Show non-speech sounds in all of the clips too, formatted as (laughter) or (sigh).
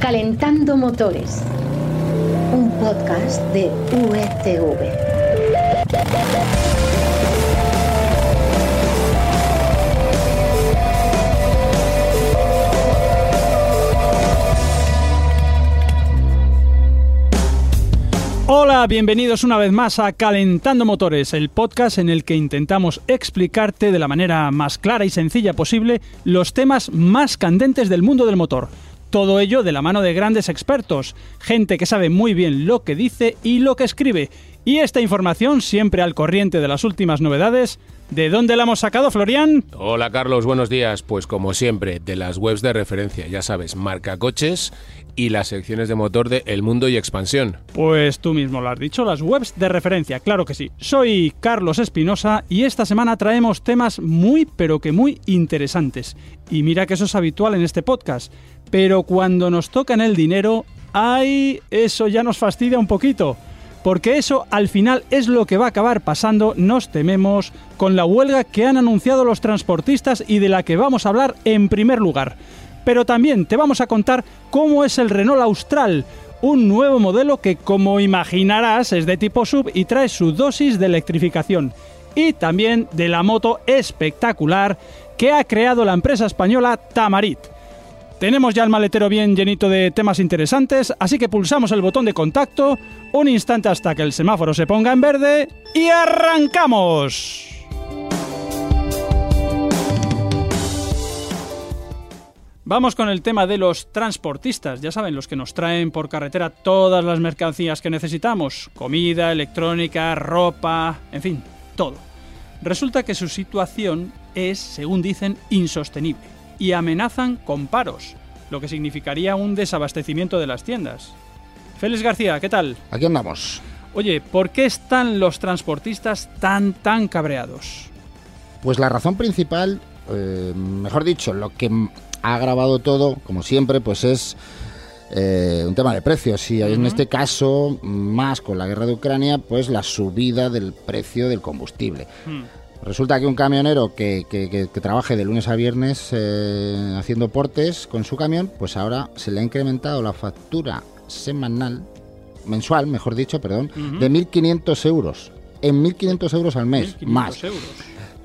Calentando Motores, un podcast de UETV. Hola, bienvenidos una vez más a Calentando Motores, el podcast en el que intentamos explicarte de la manera más clara y sencilla posible los temas más candentes del mundo del motor. Todo ello de la mano de grandes expertos, gente que sabe muy bien lo que dice y lo que escribe. Y esta información siempre al corriente de las últimas novedades. ¿De dónde la hemos sacado, Florian? Hola Carlos, buenos días. Pues como siempre, de las webs de referencia, ya sabes, marca coches y las secciones de motor de El Mundo y Expansión. Pues tú mismo lo has dicho, las webs de referencia, claro que sí. Soy Carlos Espinosa y esta semana traemos temas muy pero que muy interesantes. Y mira que eso es habitual en este podcast. Pero cuando nos tocan el dinero, ¡ay! Eso ya nos fastidia un poquito porque eso al final es lo que va a acabar pasando, nos tememos, con la huelga que han anunciado los transportistas y de la que vamos a hablar en primer lugar. Pero también te vamos a contar cómo es el Renault Austral, un nuevo modelo que como imaginarás es de tipo sub y trae su dosis de electrificación. Y también de la moto espectacular que ha creado la empresa española Tamarit. Tenemos ya el maletero bien llenito de temas interesantes, así que pulsamos el botón de contacto, un instante hasta que el semáforo se ponga en verde y arrancamos. Vamos con el tema de los transportistas, ya saben, los que nos traen por carretera todas las mercancías que necesitamos, comida, electrónica, ropa, en fin, todo. Resulta que su situación es, según dicen, insostenible y amenazan con paros, lo que significaría un desabastecimiento de las tiendas. Félix García, ¿qué tal? Aquí andamos. Oye, ¿por qué están los transportistas tan, tan cabreados? Pues la razón principal, eh, mejor dicho, lo que ha agravado todo, como siempre, pues es eh, un tema de precios. Y en este caso, más con la guerra de Ucrania, pues la subida del precio del combustible. Resulta que un camionero que, que, que, que, trabaje de lunes a viernes eh, haciendo portes con su camión, pues ahora se le ha incrementado la factura semanal, mensual, mejor dicho, perdón, uh -huh. de 1.500 euros. En 1.500 euros al mes, más. Euros.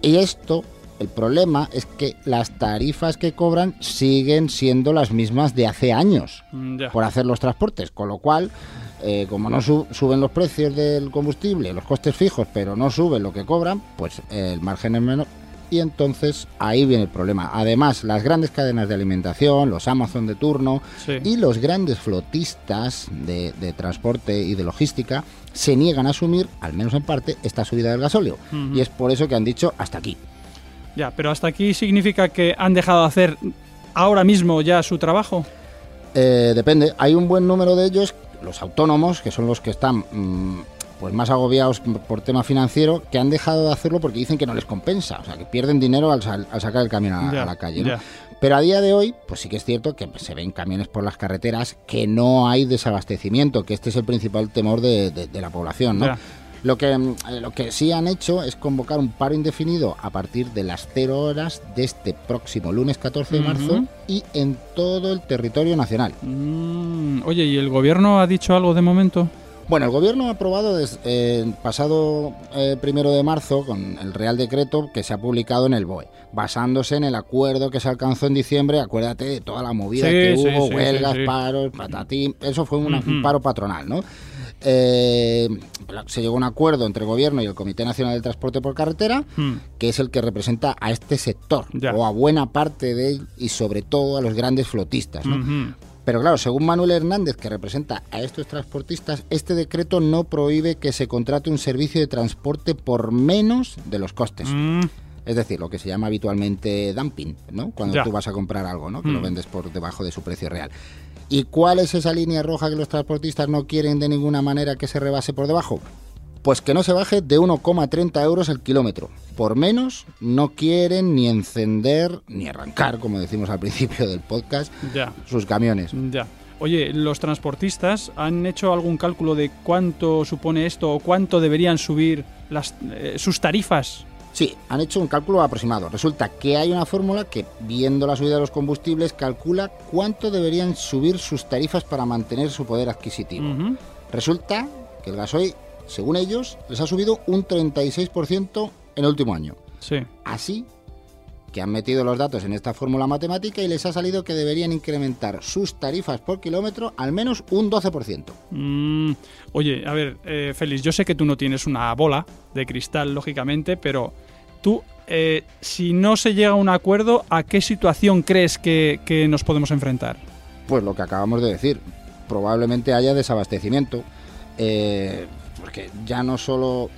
Y esto, el problema es que las tarifas que cobran siguen siendo las mismas de hace años Ya. por hacer los transportes, con lo cual... Eh, como no su suben los precios del combustible, los costes fijos, pero no suben lo que cobran, pues eh, el margen es menor. Y entonces ahí viene el problema. Además, las grandes cadenas de alimentación, los Amazon de turno Sí. y los grandes flotistas de, de transporte y de logística se niegan a asumir, al menos en parte, esta subida del gasóleo. Y es por eso que han dicho hasta aquí. Ya, pero hasta aquí significa que han dejado de hacer ahora mismo ya su trabajo. Eh, depende, hay un buen número de ellos, los autónomos, que son los que están mm, pues más agobiados por, tema financiero, que han dejado de hacerlo porque dicen que no les compensa, o sea, que pierden dinero al, sal- al sacar el camión a, la calle. Pero a día de hoy, pues sí que es cierto que se ven camiones por las carreteras, que no hay desabastecimiento, que este es el principal temor de, de- de la población, ¿no? Lo que, mm, eh, lo que sí han hecho es convocar un paro indefinido a partir de las 0 horas de este próximo lunes 14 de marzo y en todo el territorio nacional. Mm, oye, ¿y el gobierno ha dicho algo de momento? Bueno, el gobierno ha aprobado eh, el pasado eh, primero de marzo con el Real Decreto que se ha publicado en el BOE, basándose en el acuerdo que se alcanzó en diciembre. Acuérdate de toda la movida Sí, que sí, hubo, sí, huelgas, paros, patatín. Eso fue una- un paro patronal, ¿no? Eh, se llegó a un acuerdo entre el gobierno y el Comité Nacional del Transporte por Carretera, Hmm. que es el que representa a este sector, Ya. o a buena parte de él, y sobre todo a los grandes flotistas. Pero claro, según Manuel Hernández, que representa a estos transportistas, este decreto no prohíbe que se contrate un servicio de transporte por menos de los costes. Mm, Es decir, lo que se llama habitualmente dumping, ¿no? Cuando Ya. tú vas a comprar algo, ¿no? Que Mm. lo vendes por debajo de su precio real. ¿Y cuál es esa línea roja que los transportistas no quieren de ninguna manera que se rebase por debajo? Pues que no se baje de 1,30 euros el kilómetro. Por menos no quieren ni encender ni arrancar, como decimos al principio del podcast, ya, sus camiones. ya. Oye, ¿los transportistas han hecho algún cálculo de cuánto supone esto o cuánto deberían subir las, eh, sus tarifas Sí, han hecho un cálculo aproximado. Resulta que hay una fórmula que, viendo la subida de los combustibles, calcula cuánto deberían subir sus tarifas para mantener su poder adquisitivo. Resulta que el gasoil, según ellos, les ha subido un 36% en el último año. Sí. Así que han metido los datos en esta fórmula matemática y les ha salido que deberían incrementar sus tarifas por kilómetro al menos un 12%. Mm, oye, a ver, eh, Félix, yo sé que tú no tienes una bola de cristal, lógicamente, pero tú, eh, si no se llega a un acuerdo, ¿a qué situación crees que, que nos podemos enfrentar? Pues lo que acabamos de decir, probablemente haya desabastecimiento, eh, porque ya no solo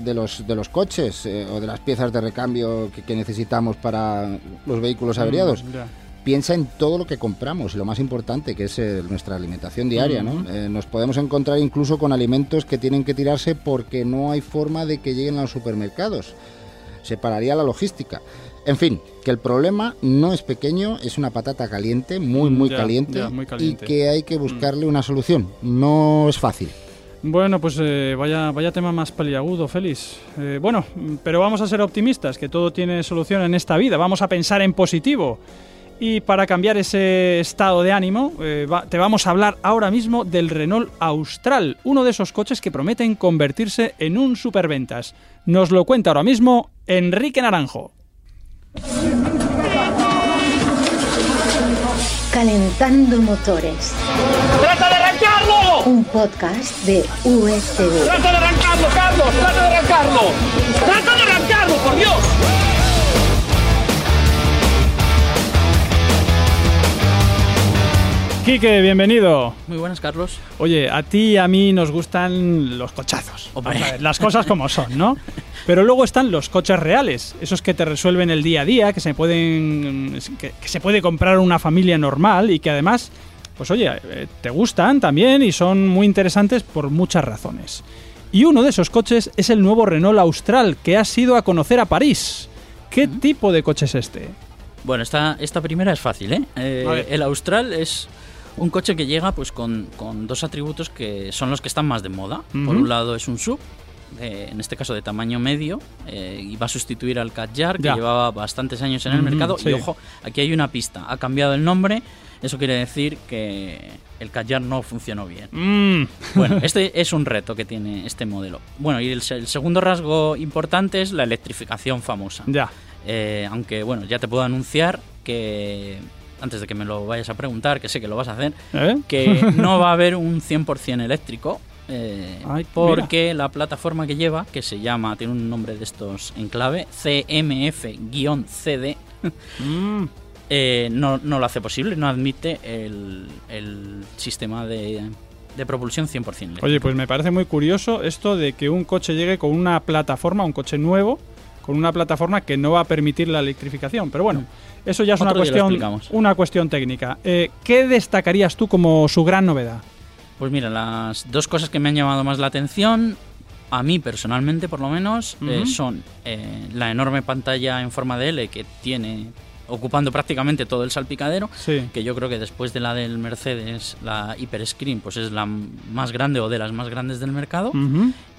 de los, de los coches eh, o de las piezas de recambio que, que necesitamos para los vehículos averiados. Mm, ya. Piensa en todo lo que compramos y lo más importante que es eh, nuestra alimentación diaria. ¿no? Eh, nos podemos encontrar incluso con alimentos que tienen que tirarse porque no hay forma de que lleguen a los supermercados. Se pararía la logística. En fin, que el problema no es pequeño, es una patata caliente, muy, muy, Ya, caliente, ya, muy caliente. Mm. y que hay que buscarle una solución. No es fácil. Bueno, pues eh, vaya, vaya tema más peliagudo, Félix. Eh, bueno, pero vamos a ser optimistas, que todo tiene solución en esta vida. Vamos a pensar en positivo. Y para cambiar ese estado de ánimo, eh, va- te vamos a hablar ahora mismo del Renault Austral, uno de esos coches que prometen convertirse en un superventas. Nos lo cuenta ahora mismo Enrique Naranjo. Calentando motores. ¡Trata Un podcast de USV. ¡Trata de arrancarlo, Carlos! ¡Trata de arrancarlo! ¡Trata de arrancarlo, por Dios! Quique, bienvenido. Muy buenas, Carlos. Oye, a ti y a mí nos gustan los cochazos. Hombre. Vamos a ver, las cosas como son, ¿no? Pero luego están los coches reales, esos que te resuelven el día a día, que se pueden que, que se puede comprar una familia normal y que además, pues oye, eh, te gustan también y son muy interesantes por muchas razones. Y uno de esos coches es el nuevo Renault Austral que has ido a conocer a París. ¿Qué tipo de coche es este? Bueno, esta, esta primera es fácil, ¿eh? Eh, el Austral es un coche que llega pues con, con dos atributos que son los que están más de moda. Por un lado es un sub, eh, en este caso de tamaño medio, eh, y va a sustituir al Kadjar, que Ya. llevaba bastantes años en el mercado. sí. Y ojo, aquí hay una pista, ha cambiado el nombre, eso quiere decir que el Kadjar no funcionó bien. Mm, Bueno, (laughs) este es un reto que tiene este modelo. Bueno, y el, se- el segundo rasgo importante es la electrificación famosa. ya. Eh, aunque, bueno, ya te puedo anunciar que, antes de que me lo vayas a preguntar, que sé que lo vas a hacer, ¿Eh? que (laughs) no va a haber un 100% eléctrico. eh, Ay, porque la plataforma que lleva, que se llama, tiene un nombre de estos en clave, CMF-CD, Mm, eh, no, no lo hace posible, no admite el, el sistema de, de propulsión 100% eléctrico. Oye, pues me parece muy curioso esto de que un coche llegue con una plataforma, un coche nuevo, con una plataforma que no va a permitir la electrificación. Pero bueno, eso ya es una Otro cuestión, una cuestión técnica. Eh, ¿Qué destacarías tú como su gran novedad? Pues mira, las dos cosas que me han llamado más la atención, a mí personalmente por lo menos, eh, son eh, la enorme pantalla en forma de L que tiene ocupando prácticamente todo el salpicadero, Sí. que yo creo que después de la del Mercedes, la Hyper Screen, pues es la más grande o de las más grandes del mercado.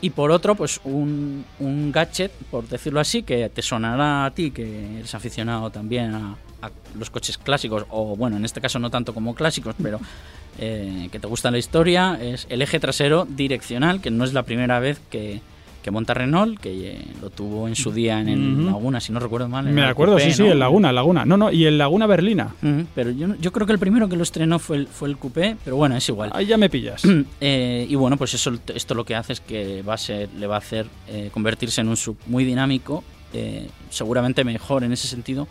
Y por otro, pues un, un gadget, por decirlo así, que te sonará a ti, que eres aficionado también a, a los coches clásicos, o bueno, en este caso no tanto como clásicos, pero eh, que te gusta la historia, es el eje trasero direccional, que no es la primera vez que, que monta Renault, que eh, lo tuvo en su día en el. Laguna, si no recuerdo mal. en Me acuerdo, coupé, sí, sí, ¿no? el Laguna, Laguna. No, no, y el Laguna Berlina. Pero yo, yo creo que el primero que lo estrenó fue el, fue el coupé, pero bueno, es igual. Ahí ya me pillas. Eh, y bueno, pues eso, esto lo que hace es que va a ser, le va a hacer eh, convertirse en un sub muy dinámico, seguramente mejor en ese sentido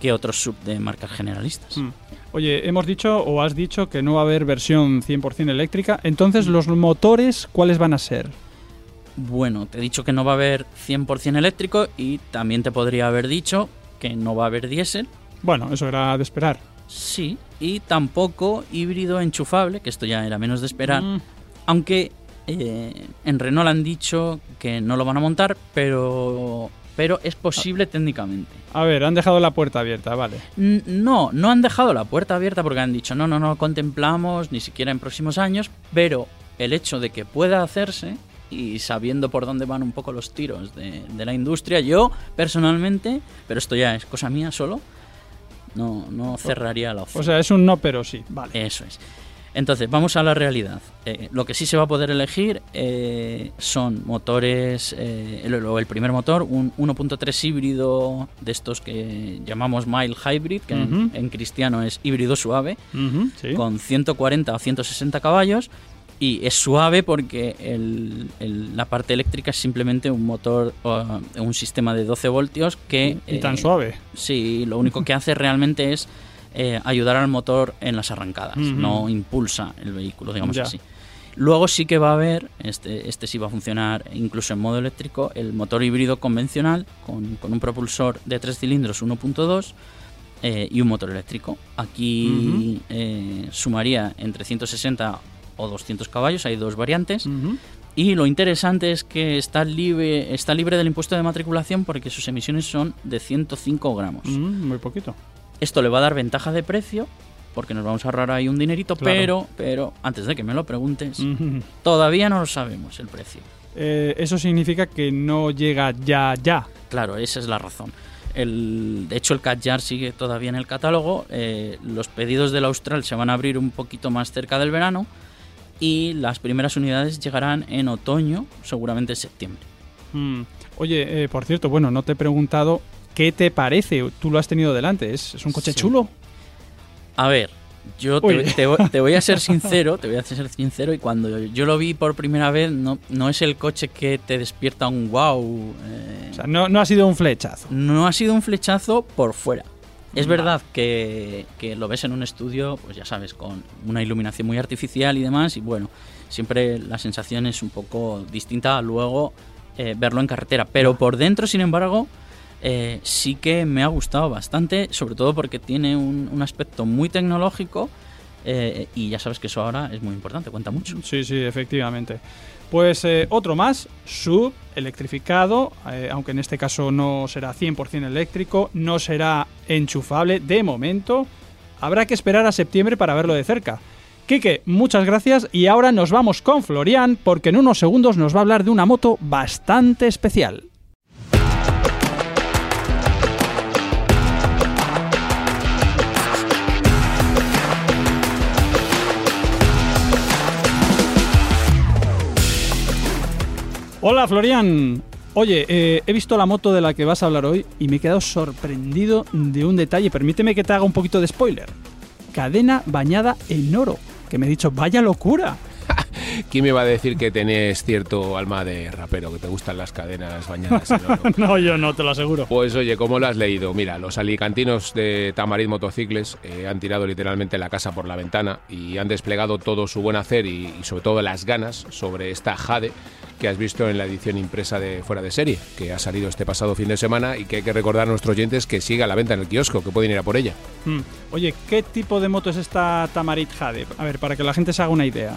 que otros sub de marcas generalistas. Mm. Oye, hemos dicho o has dicho que no va a haber versión 100% eléctrica. Entonces, ¿los motores cuáles van a ser? Bueno, te he dicho que no va a haber 100% eléctrico y también te podría haber dicho que no va a haber diésel, Bueno, eso era de esperar. sí, y tampoco híbrido enchufable, que esto ya era menos de esperar, Mm. Aunque eh, en Renault han dicho que no lo van a montar, pero, pero es posible técnicamente. A ver, han dejado la puerta abierta, vale. N- No, no han dejado la puerta abierta porque han dicho no, no, no contemplamos ni siquiera en próximos años, pero el hecho de que pueda hacerse y sabiendo por dónde van un poco los tiros de, de la industria, yo personalmente, pero esto ya es cosa mía solo, no, no cerraría la opción. O sea, es un no, pero sí. Vale. Eso es. Entonces, vamos a la realidad. Eh, lo que sí se va a poder elegir eh, son motores, eh, el, el primer motor, un 1.3 híbrido de estos que llamamos mild hybrid, que en- cristiano es híbrido suave, sí. con 140 o 160 caballos. Y es suave porque el- el- la parte eléctrica es simplemente un motor, o, un sistema de 12 voltios que... Y tan eh, suave. Sí, lo único que hace realmente es eh, ayudar al motor en las arrancadas, no impulsa el vehículo, digamos Ya. así. Luego sí que va a haber, este, este sí va a funcionar incluso en modo eléctrico, el motor híbrido convencional con, con un propulsor de 3 cilindros 1.2 eh, y un motor eléctrico. Aquí eh, sumaría entre 160 o 200 caballos, hay dos variantes. Y lo interesante es que está libre, está libre del impuesto de matriculación porque sus emisiones son de 105 gramos. Mm, muy poquito. Esto le va a dar ventaja de precio porque nos vamos a ahorrar ahí un dinerito, Claro. pero, pero antes de que me lo preguntes, todavía no lo sabemos el precio. Eh, eso significa que no llega ya, ya. Claro, esa es la razón. El, de hecho, el Catjar sigue todavía en el catálogo. eh, los pedidos del Austral se van a abrir un poquito más cerca del verano y las primeras unidades llegarán en otoño, seguramente en septiembre. Mm. Oye, eh, por cierto, bueno, no te he preguntado qué te parece. Tú lo has tenido delante. ¿Es, es un coche Sí. chulo? A ver, yo te voy a ser sincero, te voy a ser sincero y cuando yo lo vi por primera vez no, no es el coche que te despierta un wow. eh, O sea, no, no ha sido un flechazo. no ha sido un flechazo por fuera. Es verdad que, que lo ves en un estudio, pues ya sabes, con una iluminación muy artificial y demás, y bueno, siempre la sensación es un poco distinta a luego eh, verlo en carretera. Pero por dentro, sin embargo, eh, sí que me ha gustado bastante, sobre todo porque tiene un, un aspecto muy tecnológico eh, y ya sabes que eso ahora es muy importante, cuenta mucho. Sí, sí, efectivamente. Pues eh, otro más, sub, electrificado, eh, aunque en este caso no será 100% eléctrico, no será enchufable de momento. Habrá que esperar a septiembre para verlo de cerca. Quique, muchas gracias y ahora nos vamos con Florian porque en unos segundos nos va a hablar de una moto bastante especial. Hola Florian. Oye, eh, he visto la moto de la que vas a hablar hoy y me he quedado sorprendido de un detalle. Permíteme que te haga un poquito de spoiler. Cadena bañada en oro. Que me he dicho, vaya locura. (laughs) ¿Quién me va a decir que tenés cierto alma de rapero, que te gustan las cadenas bañadas en oro? (laughs) no, yo no, te lo aseguro. Pues oye, ¿cómo lo has leído? Mira, los alicantinos de Tamarit Motocicles eh, han tirado literalmente la casa por la ventana y han desplegado todo su buen hacer y, y sobre todo las ganas sobre esta Jade que has visto en la edición impresa de Fuera de Serie, que ha salido este pasado fin de semana y que hay que recordar a nuestros oyentes que sigue a la venta en el kiosco, que pueden ir a por ella. Mm. Oye, ¿qué tipo de moto es esta Tamarit Jade? A ver, para que la gente se haga una idea.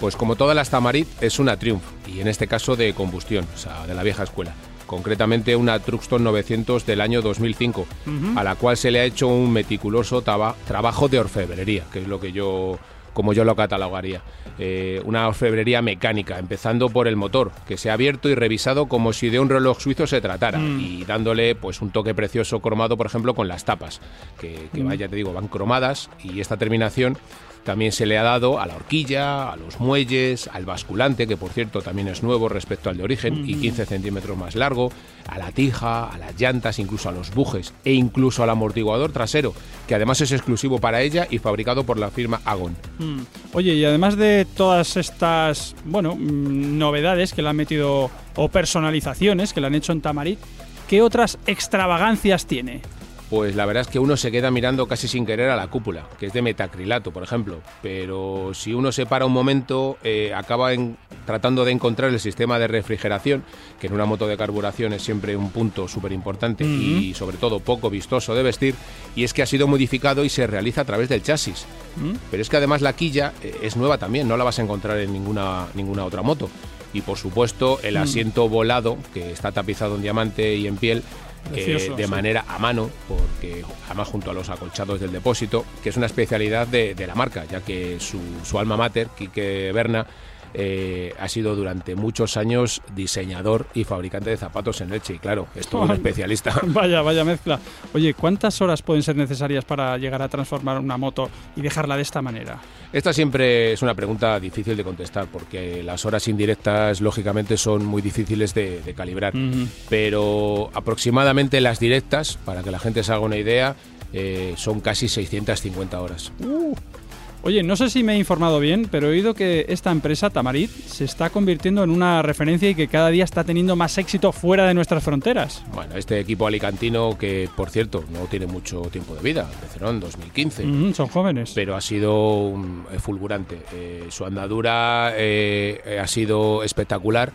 Pues como todas las Tamarit es una Triumph y en este caso de combustión, o sea, de la vieja escuela. Concretamente una Truxton 900 del año 2005, Ujú. a la cual se le ha hecho un meticuloso trabajo de orfebrería, que es lo que yo, como yo lo catalogaría. Eh, una orfebrería mecánica, empezando por el motor, que se ha abierto y revisado como si de un reloj suizo se tratara, Mm. y dándole pues un toque precioso cromado, por ejemplo, con las tapas, que, que Mm. vaya, te digo, van cromadas, y esta terminación también se le ha dado a la horquilla, a los muelles, al basculante, que por cierto también es nuevo respecto al de origen y 15 centímetros más largo, a la tija, a las llantas, incluso a los bujes e incluso al amortiguador trasero, que además es exclusivo para ella y fabricado por la firma Agon. Mm. Oye, y además de todas estas, bueno, mm, novedades que le han metido o personalizaciones que le han hecho en Tamarit, ¿qué otras extravagancias tiene? Pues la verdad es que uno se queda mirando casi sin querer a la cúpula, que es de metacrilato, por ejemplo. Pero si uno se para un momento, eh, acaba en- tratando de encontrar el sistema de refrigeración, que en una moto de carburación es siempre un punto súper importante y sobre todo poco vistoso de vestir, y es que ha sido modificado y se realiza a través del chasis. ¿Mm? Pero es que además la quilla eh, es nueva también, no la vas a encontrar en ninguna, ninguna otra moto. Y por supuesto el asiento volado, que está tapizado en diamante y en piel, eh, de sí. manera a mano, porque además junto a los acolchados del depósito, que es una especialidad de, de la marca, ya que su, su alma mater, Quique Berna, eh, ha sido durante muchos años diseñador y fabricante de zapatos en leche. Y claro, es todo un especialista. (laughs) Vaya, vaya mezcla. Oye, ¿cuántas horas pueden ser necesarias para llegar a transformar una moto y dejarla de esta manera? Esta siempre es una pregunta difícil de contestar porque las horas indirectas lógicamente son muy difíciles de, de calibrar. Pero aproximadamente las directas, para que la gente se haga una idea, eh, son casi 650 horas. Oye, no sé si me he informado bien, pero he oído que esta empresa, Tamarit, se está convirtiendo en una referencia y que cada día está teniendo más éxito fuera de nuestras fronteras. Bueno, este equipo alicantino que, por cierto, no tiene mucho tiempo de vida, empezó en 2015. Ujú, son jóvenes. pero ha sido un- eh, fulgurante. Eh, su andadura eh, eh, ha sido espectacular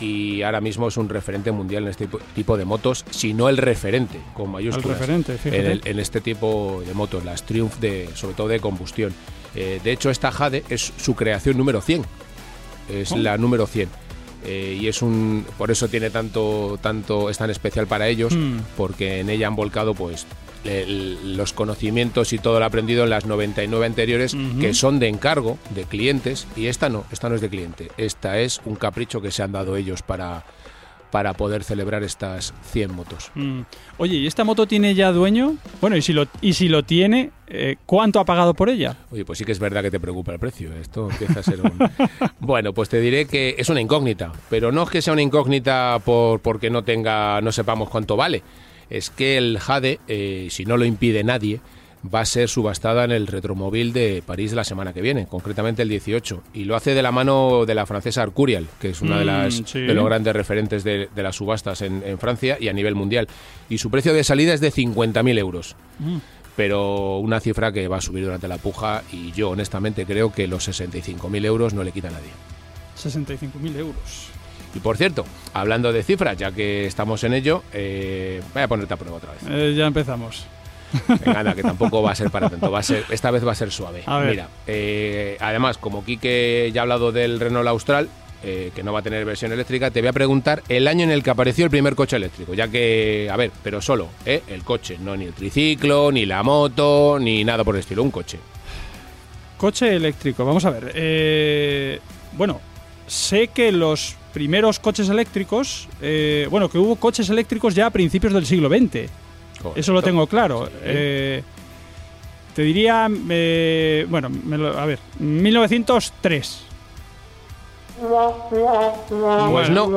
y ahora mismo es un referente mundial en este tipo- de motos, si no el referente, con El mayúsculas. referente, fíjate. en, el- en este tipo de motos, las Triumph, de, sobre todo de combustión. Eh, de hecho, esta Jade es su creación número 100. Es Oh. la número 100. Eh, y es un por eso tiene tanto tanto es tan especial para ellos Hmm. porque en ella han volcado pues el- los conocimientos y todo lo aprendido en las 99 anteriores Ujú. que son de encargo de clientes y esta no, esta no es de cliente, esta es un capricho que se han dado ellos para para poder celebrar estas 100 motos. Mm. Oye, ¿y esta moto tiene ya dueño? Bueno, y si lo, y si lo tiene, eh, ¿cuánto ha pagado por ella? Oye, pues sí que es verdad que te preocupa el precio. Esto empieza a ser un... (laughs) bueno, pues te diré que es una incógnita, pero no es que sea una incógnita por porque no tenga, no sepamos cuánto vale. Es que el Jade, eh, si no lo impide nadie, va a ser subastada en el Retromóvil de París la semana que viene, concretamente el 18, y lo hace de la mano de la francesa Arcurial, que es una de Mm, las sí. de los grandes referentes de, de las subastas en, en Francia y a nivel mundial. Y su precio de salida es de 50.000 euros pero una cifra que va a subir durante la puja y yo honestamente creo que los 65.000 euros no le quita a nadie. 65.000 euros. Y por cierto, hablando de cifras, ya que estamos en ello, eh, voy a ponerte a prueba otra vez. Eh, ya empezamos. Venga, anda, que tampoco va a ser para tanto, va a ser, esta vez va a ser suave. A. Mira, eh, además, como Quique ya ha hablado del Renault Austral, eh, que no va a tener versión eléctrica, te voy a preguntar el año en el que apareció el primer coche eléctrico, ya que, a ver, pero solo, ¿eh? El coche, no ni el triciclo, ni la moto, ni nada por el estilo, un coche. Coche eléctrico, vamos a ver. eh, bueno, sé que los primeros coches eléctricos, eh, bueno, que hubo coches eléctricos ya a principios del siglo XX. Eso lo tengo claro. Sí. Eh, te diría, eh, bueno, me lo- a ver, 1903. Pues no,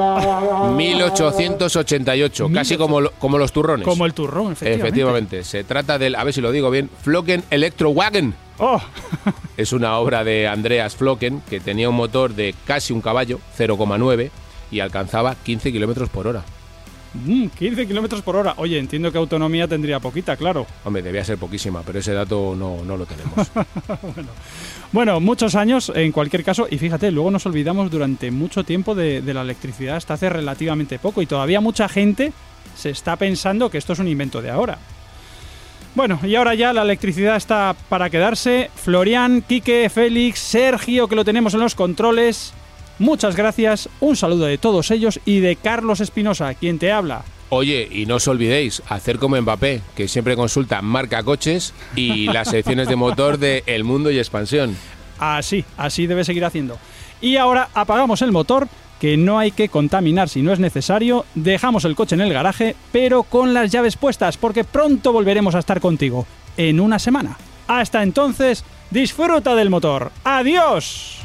1888, casi como, lo- como los turrones. Como el turrón, efectivamente. Efectivamente, se trata del, a ver si lo digo bien, Flocken Electrowagen. Oh, (laughs) Es una obra de Andreas Flocken que tenía un motor de casi un caballo, 0,9, y alcanzaba 15 kilómetros por hora. Mm, 15 kilómetros por hora. Oye, entiendo que autonomía tendría poquita, claro. Hombre, debía ser poquísima, pero ese dato no, no lo tenemos. (laughs) Bueno, muchos años en cualquier caso, y fíjate, luego nos olvidamos durante mucho tiempo de, de la electricidad hasta hace relativamente poco, y todavía mucha gente se está pensando que esto es un invento de ahora. Bueno, y ahora ya la electricidad está para quedarse. Florian, Quique, Félix, Sergio, que lo tenemos en los controles. Muchas gracias, un saludo de todos ellos y de Carlos Espinosa, quien te habla. Oye, y no os olvidéis, hacer como Mbappé, que siempre consulta marca coches y las secciones de motor de El Mundo y Expansión. Así, así debe seguir haciendo. Y ahora apagamos el motor, que no hay que contaminar si no es necesario, dejamos el coche en el garaje, pero con las llaves puestas, porque pronto volveremos a estar contigo, en una semana. Hasta entonces, disfruta del motor. ¡Adiós!